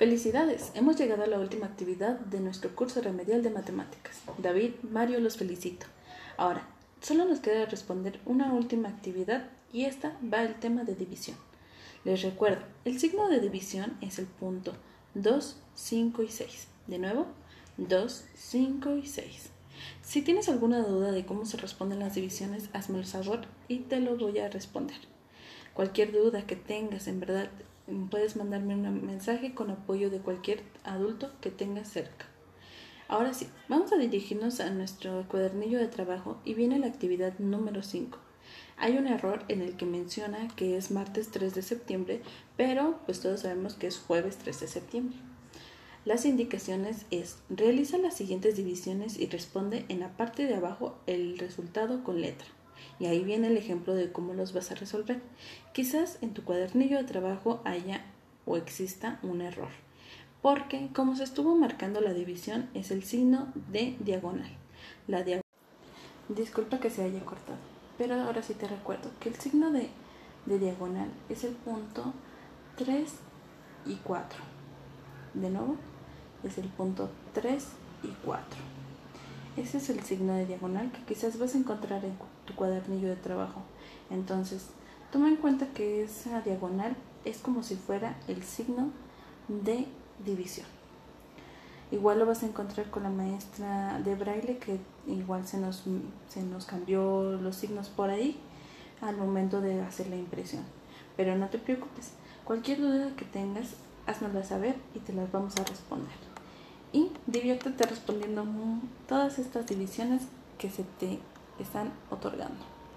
Felicidades, hemos llegado a la última actividad de nuestro curso remedial de matemáticas. David, Mario, los felicito. Ahora, solo nos queda responder una última actividad y esta va al tema de división. Les recuerdo, el signo de división es el punto 2, 5 y 6. De nuevo, 2, 5 y 6. Si tienes alguna duda de cómo se responden las divisiones, hazme el favor y te lo voy a responder. Cualquier duda que tengas, en verdad, puedes mandarme un mensaje con apoyo de cualquier adulto que tengas cerca. Ahora sí, vamos a dirigirnos a nuestro cuadernillo de trabajo y viene la actividad número 5. Hay un error en el que menciona que es martes 3 de septiembre, pero pues todos sabemos que es jueves 3 de septiembre. Las indicaciones es realiza las siguientes divisiones y responde en la parte de abajo el resultado con letra. Y ahí viene el ejemplo de cómo los vas a resolver. Quizás en tu cuadernillo de trabajo haya o exista un error, porque como se estuvo marcando la división es el signo de diagonal. La Disculpa que se haya cortado, pero ahora sí te recuerdo que el signo de, de diagonal es el punto 3 y 4. De nuevo, es el punto 3 y 4. Ese es el signo de diagonal que quizás vas a encontrar en cuadernillo de trabajo. Entonces, toma en cuenta que esa diagonal es como si fuera el signo de división. Igual lo vas a encontrar con la maestra de braille que igual se nos, se nos cambió los signos por ahí al momento de hacer la impresión. Pero no te preocupes, cualquier duda que tengas, háznosla saber y te las vamos a responder y diviértete respondiendo todas estas divisiones que se te están otorgando.